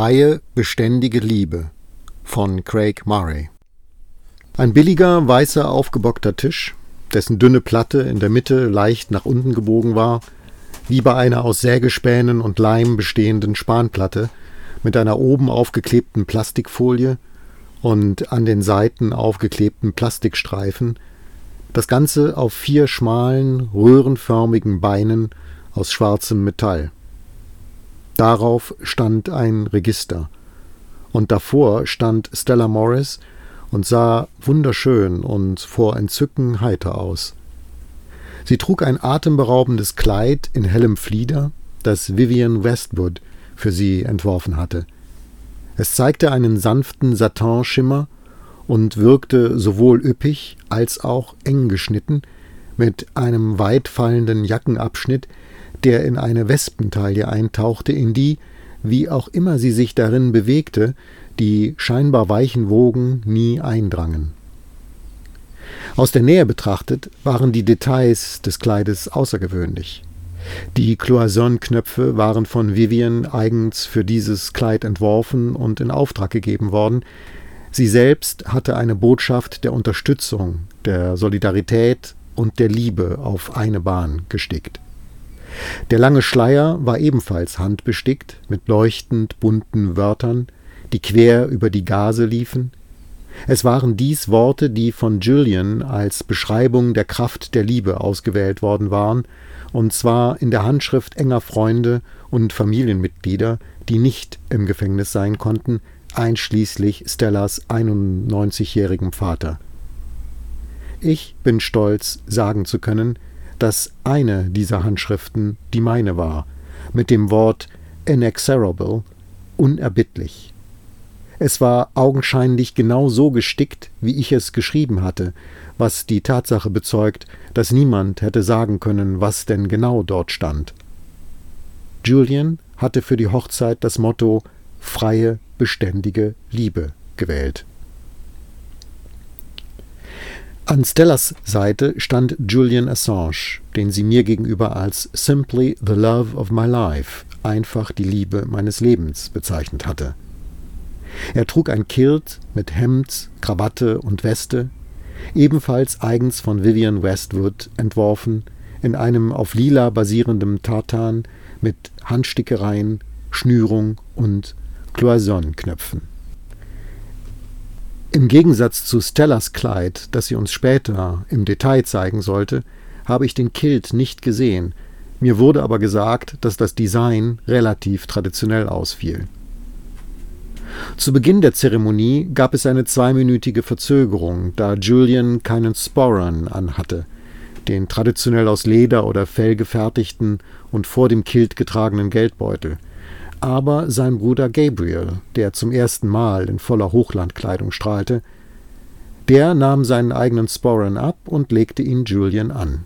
Freie, beständige Liebe von Craig Murray. Ein billiger, weißer, aufgebockter Tisch, dessen dünne Platte in der Mitte leicht nach unten gebogen war, wie bei einer aus Sägespänen und Leim bestehenden Spanplatte, mit einer oben aufgeklebten Plastikfolie und an den Seiten aufgeklebten Plastikstreifen, das Ganze auf vier schmalen, röhrenförmigen Beinen aus schwarzem Metall. Darauf stand ein Register, und davor stand Stella Morris und sah wunderschön und vor Entzücken heiter aus. Sie trug ein atemberaubendes Kleid in hellem Flieder, das Vivian Westwood für sie entworfen hatte. Es zeigte einen sanften Satinschimmer und wirkte sowohl üppig als auch eng geschnitten, mit einem weit fallenden Jackenabschnitt, der in eine Wespentaille eintauchte, in die, wie auch immer sie sich darin bewegte, die scheinbar weichen Wogen nie eindrangen. Aus der Nähe betrachtet waren die Details des Kleides außergewöhnlich. Die Cloison-Knöpfe waren von Vivian eigens für dieses Kleid entworfen und in Auftrag gegeben worden. Sie selbst hatte eine Botschaft der Unterstützung, der Solidarität und der Liebe auf eine Bahn gestickt. Der lange Schleier war ebenfalls handbestickt mit leuchtend bunten Wörtern, die quer über die Gase liefen. Es waren dies Worte, die von Julian als Beschreibung der Kraft der Liebe ausgewählt worden waren, und zwar in der Handschrift enger Freunde und Familienmitglieder, die nicht im Gefängnis sein konnten, einschließlich Stellas 91-jährigem Vater. Ich bin stolz, sagen zu können, dass eine dieser Handschriften die meine war, mit dem Wort inexorable, unerbittlich. Es war augenscheinlich genau so gestickt, wie ich es geschrieben hatte, was die Tatsache bezeugt, dass niemand hätte sagen können, was denn genau dort stand. Julian hatte für die Hochzeit das Motto freie, beständige Liebe gewählt. An Stellas Seite stand Julian Assange, den sie mir gegenüber als Simply the Love of My Life, einfach die Liebe meines Lebens bezeichnet hatte. Er trug ein Kilt mit Hemd, Krawatte und Weste, ebenfalls eigens von Vivian Westwood entworfen, in einem auf lila basierendem Tartan mit Handstickereien, Schnürung und Cloison-Knöpfen. Im Gegensatz zu Stellas Kleid, das sie uns später im Detail zeigen sollte, habe ich den Kilt nicht gesehen, mir wurde aber gesagt, dass das Design relativ traditionell ausfiel. Zu Beginn der Zeremonie gab es eine zweiminütige Verzögerung, da Julian keinen Sporran anhatte, den traditionell aus Leder oder Fell gefertigten und vor dem Kilt getragenen Geldbeutel – aber sein Bruder Gabriel, der zum ersten Mal in voller Hochlandkleidung strahlte, der nahm seinen eigenen Sporran ab und legte ihn Julian an.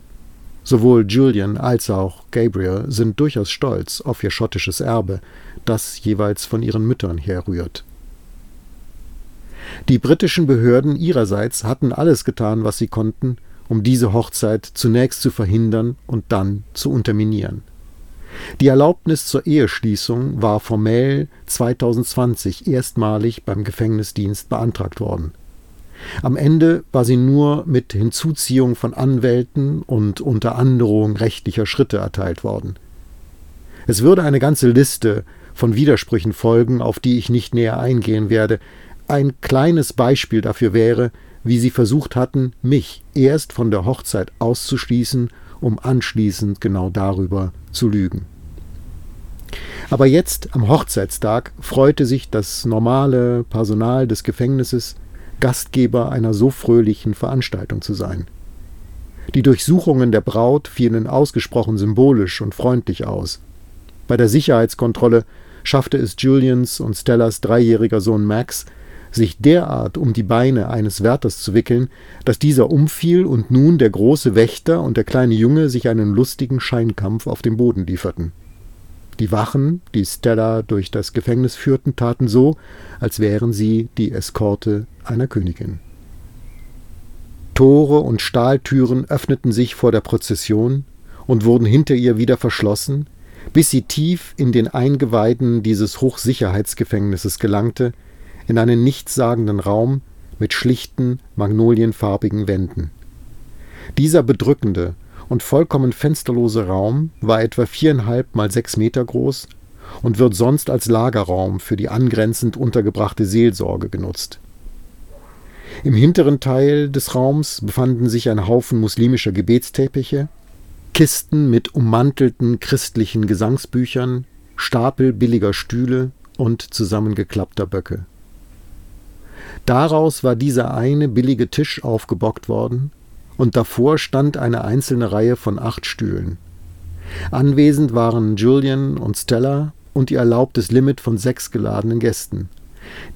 Sowohl Julian als auch Gabriel sind durchaus stolz auf ihr schottisches Erbe, das jeweils von ihren Müttern herrührt. Die britischen Behörden ihrerseits hatten alles getan, was sie konnten, um diese Hochzeit zunächst zu verhindern und dann zu unterminieren. Die Erlaubnis zur Eheschließung war formell 2020 erstmalig beim Gefängnisdienst beantragt worden. Am Ende war sie nur mit Hinzuziehung von Anwälten und unter Androhung rechtlicher Schritte erteilt worden. Es würde eine ganze Liste von Widersprüchen folgen, auf die ich nicht näher eingehen werde. Ein kleines Beispiel dafür wäre, wie sie versucht hatten, mich erst von der Hochzeit auszuschließen um anschließend genau darüber zu lügen. Aber jetzt, am Hochzeitstag, freute sich das normale Personal des Gefängnisses, Gastgeber einer so fröhlichen Veranstaltung zu sein. Die Durchsuchungen der Braut fielen ausgesprochen symbolisch und freundlich aus. Bei der Sicherheitskontrolle schaffte es Julians und Stellas dreijähriger Sohn Max, sich derart um die Beine eines Wärters zu wickeln, dass dieser umfiel und nun der große Wächter und der kleine Junge sich einen lustigen Scheinkampf auf dem Boden lieferten. Die Wachen, die Stella durch das Gefängnis führten, taten so, als wären sie die Eskorte einer Königin. Tore und Stahltüren öffneten sich vor der Prozession und wurden hinter ihr wieder verschlossen, bis sie tief in den Eingeweiden dieses Hochsicherheitsgefängnisses gelangte, in einen nichtssagenden Raum mit schlichten, magnolienfarbigen Wänden. Dieser bedrückende und vollkommen fensterlose Raum war etwa viereinhalb mal sechs Meter groß und wird sonst als Lagerraum für die angrenzend untergebrachte Seelsorge genutzt. Im hinteren Teil des Raums befanden sich ein Haufen muslimischer Gebetsteppiche, Kisten mit ummantelten christlichen Gesangsbüchern, Stapel billiger Stühle und zusammengeklappter Böcke. Daraus war dieser eine billige Tisch aufgebockt worden, und davor stand eine einzelne Reihe von acht Stühlen. Anwesend waren Julian und Stella und ihr erlaubtes Limit von sechs geladenen Gästen.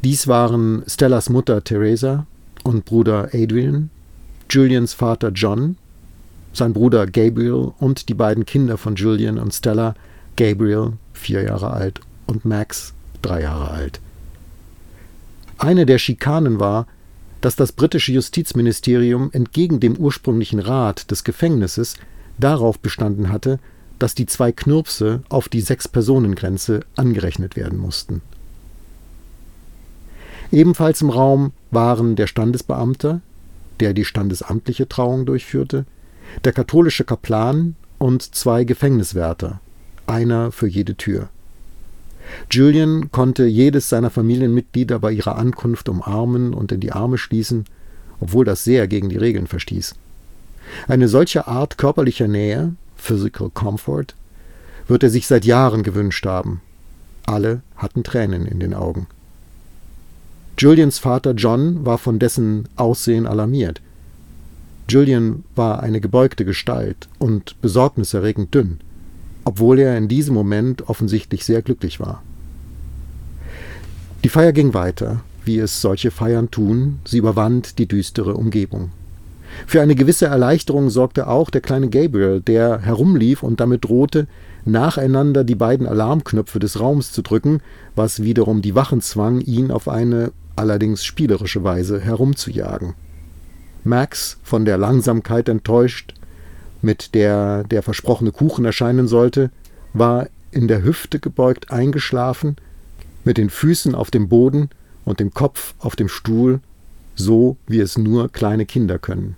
Dies waren Stellas Mutter Theresa und Bruder Adrian, Julians Vater John, sein Bruder Gabriel und die beiden Kinder von Julian und Stella, Gabriel, vier Jahre alt, und Max, drei Jahre alt. Eine der Schikanen war, dass das britische Justizministerium entgegen dem ursprünglichen Rat des Gefängnisses darauf bestanden hatte, dass die zwei Knirpse auf die Sechs-Personen-Grenze angerechnet werden mussten. Ebenfalls im Raum waren der Standesbeamte, der die standesamtliche Trauung durchführte, der katholische Kaplan und zwei Gefängniswärter, einer für jede Tür. Julian konnte jedes seiner Familienmitglieder bei ihrer Ankunft umarmen und in die Arme schließen, obwohl das sehr gegen die Regeln verstieß. Eine solche Art körperlicher Nähe, Physical Comfort, wird er sich seit Jahren gewünscht haben. Alle hatten Tränen in den Augen. Julians Vater John war von dessen Aussehen alarmiert. Julian war eine gebeugte Gestalt und besorgniserregend dünn obwohl er in diesem Moment offensichtlich sehr glücklich war. Die Feier ging weiter, wie es solche Feiern tun, sie überwand die düstere Umgebung. Für eine gewisse Erleichterung sorgte auch der kleine Gabriel, der herumlief und damit drohte, nacheinander die beiden Alarmknöpfe des Raums zu drücken, was wiederum die Wachen zwang, ihn auf eine allerdings spielerische Weise herumzujagen. Max, von der Langsamkeit enttäuscht, mit der der versprochene Kuchen erscheinen sollte, war in der Hüfte gebeugt eingeschlafen, mit den Füßen auf dem Boden und dem Kopf auf dem Stuhl, so wie es nur kleine Kinder können.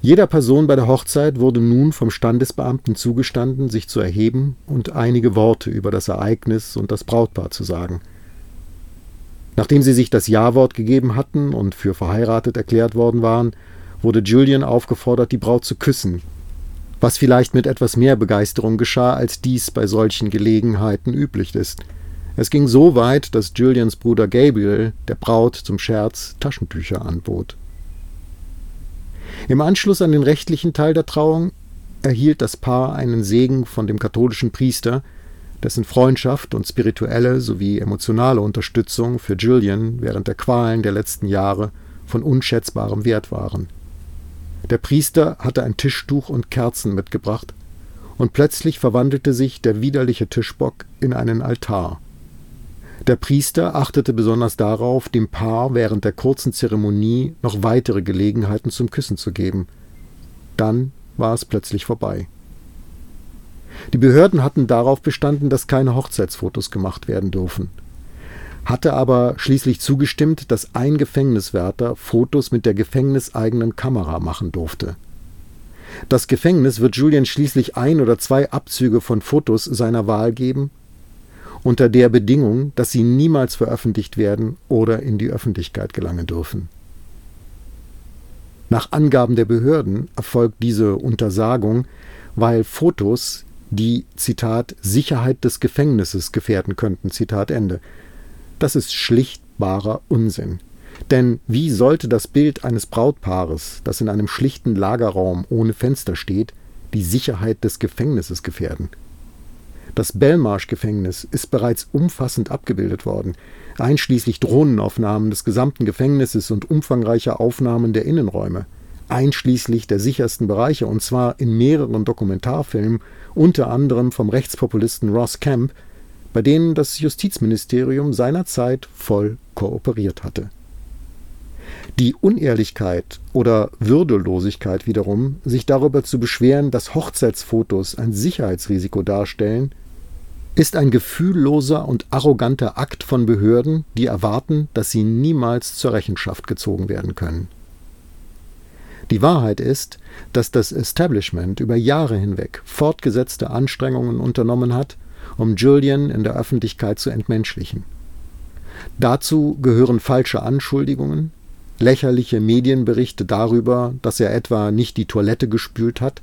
Jeder Person bei der Hochzeit wurde nun vom Standesbeamten zugestanden, sich zu erheben und einige Worte über das Ereignis und das Brautpaar zu sagen. Nachdem sie sich das Ja-Wort gegeben hatten und für verheiratet erklärt worden waren, wurde Julian aufgefordert, die Braut zu küssen, was vielleicht mit etwas mehr Begeisterung geschah, als dies bei solchen Gelegenheiten üblich ist. Es ging so weit, dass Julians Bruder Gabriel der Braut zum Scherz Taschentücher anbot. Im Anschluss an den rechtlichen Teil der Trauung erhielt das Paar einen Segen von dem katholischen Priester, dessen Freundschaft und spirituelle sowie emotionale Unterstützung für Julian während der Qualen der letzten Jahre von unschätzbarem Wert waren. Der Priester hatte ein Tischtuch und Kerzen mitgebracht, und plötzlich verwandelte sich der widerliche Tischbock in einen Altar. Der Priester achtete besonders darauf, dem Paar während der kurzen Zeremonie noch weitere Gelegenheiten zum Küssen zu geben. Dann war es plötzlich vorbei. Die Behörden hatten darauf bestanden, dass keine Hochzeitsfotos gemacht werden dürfen hatte aber schließlich zugestimmt, dass ein Gefängniswärter Fotos mit der gefängniseigenen Kamera machen durfte. Das Gefängnis wird Julian schließlich ein oder zwei Abzüge von Fotos seiner Wahl geben, unter der Bedingung, dass sie niemals veröffentlicht werden oder in die Öffentlichkeit gelangen dürfen. Nach Angaben der Behörden erfolgt diese Untersagung, weil Fotos die Zitat Sicherheit des Gefängnisses gefährden könnten. Zitat Ende. Das ist schlichtbarer Unsinn. Denn wie sollte das Bild eines Brautpaares, das in einem schlichten Lagerraum ohne Fenster steht, die Sicherheit des Gefängnisses gefährden? Das Belmarsh-Gefängnis ist bereits umfassend abgebildet worden, einschließlich Drohnenaufnahmen des gesamten Gefängnisses und umfangreicher Aufnahmen der Innenräume, einschließlich der sichersten Bereiche, und zwar in mehreren Dokumentarfilmen, unter anderem vom Rechtspopulisten Ross Kemp, bei denen das Justizministerium seinerzeit voll kooperiert hatte. Die Unehrlichkeit oder Würdelosigkeit wiederum, sich darüber zu beschweren, dass Hochzeitsfotos ein Sicherheitsrisiko darstellen, ist ein gefühlloser und arroganter Akt von Behörden, die erwarten, dass sie niemals zur Rechenschaft gezogen werden können. Die Wahrheit ist, dass das Establishment über Jahre hinweg fortgesetzte Anstrengungen unternommen hat, um Julian in der Öffentlichkeit zu entmenschlichen. Dazu gehören falsche Anschuldigungen, lächerliche Medienberichte darüber, dass er etwa nicht die Toilette gespült hat,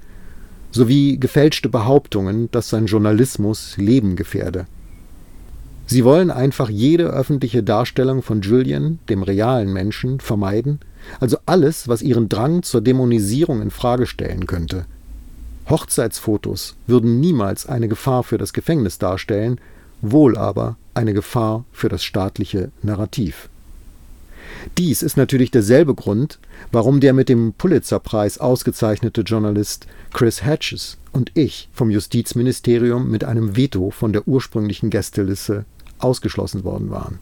sowie gefälschte Behauptungen, dass sein Journalismus Leben gefährde. Sie wollen einfach jede öffentliche Darstellung von Julian, dem realen Menschen, vermeiden, also alles, was ihren Drang zur Dämonisierung in Frage stellen könnte. Hochzeitsfotos würden niemals eine Gefahr für das Gefängnis darstellen, wohl aber eine Gefahr für das staatliche Narrativ. Dies ist natürlich derselbe Grund, warum der mit dem Pulitzerpreis ausgezeichnete Journalist Chris Hatches und ich vom Justizministerium mit einem Veto von der ursprünglichen Gästeliste ausgeschlossen worden waren.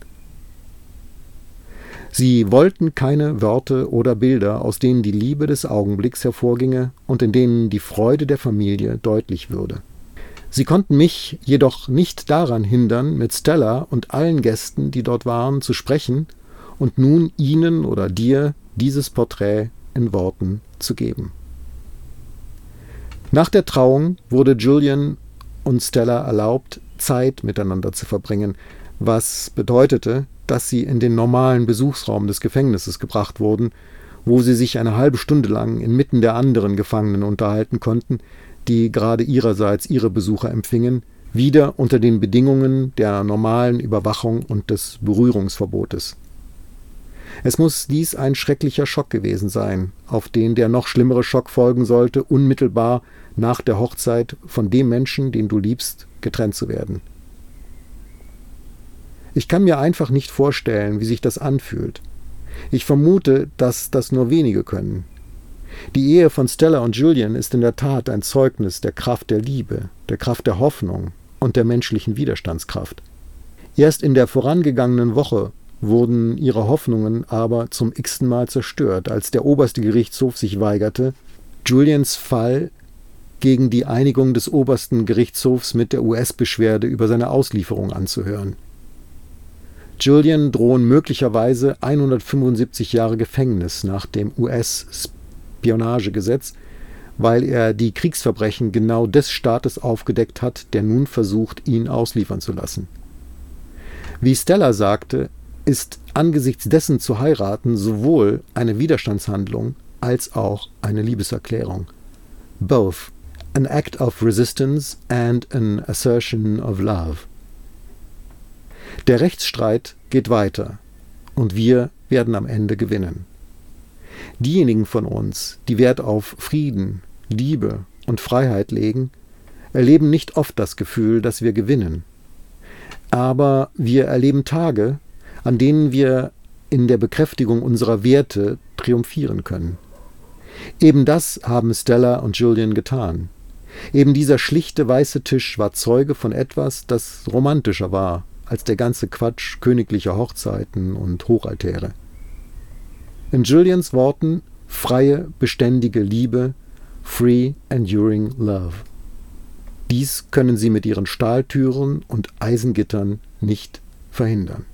Sie wollten keine Worte oder Bilder, aus denen die Liebe des Augenblicks hervorginge und in denen die Freude der Familie deutlich würde. Sie konnten mich jedoch nicht daran hindern, mit Stella und allen Gästen, die dort waren, zu sprechen und nun Ihnen oder dir dieses Porträt in Worten zu geben. Nach der Trauung wurde Julian und Stella erlaubt, Zeit miteinander zu verbringen, was bedeutete, dass sie in den normalen Besuchsraum des Gefängnisses gebracht wurden, wo sie sich eine halbe Stunde lang inmitten der anderen Gefangenen unterhalten konnten, die gerade ihrerseits ihre Besucher empfingen, wieder unter den Bedingungen der normalen Überwachung und des Berührungsverbotes. Es muss dies ein schrecklicher Schock gewesen sein, auf den der noch schlimmere Schock folgen sollte, unmittelbar nach der Hochzeit von dem Menschen, den du liebst, getrennt zu werden. Ich kann mir einfach nicht vorstellen, wie sich das anfühlt. Ich vermute, dass das nur wenige können. Die Ehe von Stella und Julian ist in der Tat ein Zeugnis der Kraft der Liebe, der Kraft der Hoffnung und der menschlichen Widerstandskraft. Erst in der vorangegangenen Woche wurden ihre Hoffnungen aber zum x-ten Mal zerstört, als der oberste Gerichtshof sich weigerte, Julians Fall gegen die Einigung des obersten Gerichtshofs mit der US-Beschwerde über seine Auslieferung anzuhören. Julian drohen möglicherweise 175 Jahre Gefängnis nach dem US-Spionagegesetz, weil er die Kriegsverbrechen genau des Staates aufgedeckt hat, der nun versucht, ihn ausliefern zu lassen. Wie Stella sagte, ist angesichts dessen zu heiraten sowohl eine Widerstandshandlung als auch eine Liebeserklärung. Both an act of resistance and an assertion of love. Der Rechtsstreit geht weiter und wir werden am Ende gewinnen. Diejenigen von uns, die Wert auf Frieden, Liebe und Freiheit legen, erleben nicht oft das Gefühl, dass wir gewinnen. Aber wir erleben Tage, an denen wir in der Bekräftigung unserer Werte triumphieren können. Eben das haben Stella und Julian getan. Eben dieser schlichte weiße Tisch war Zeuge von etwas, das romantischer war als der ganze Quatsch königlicher Hochzeiten und Hochaltäre. In Julians Worten freie, beständige Liebe, free, enduring love. Dies können sie mit ihren Stahltüren und Eisengittern nicht verhindern.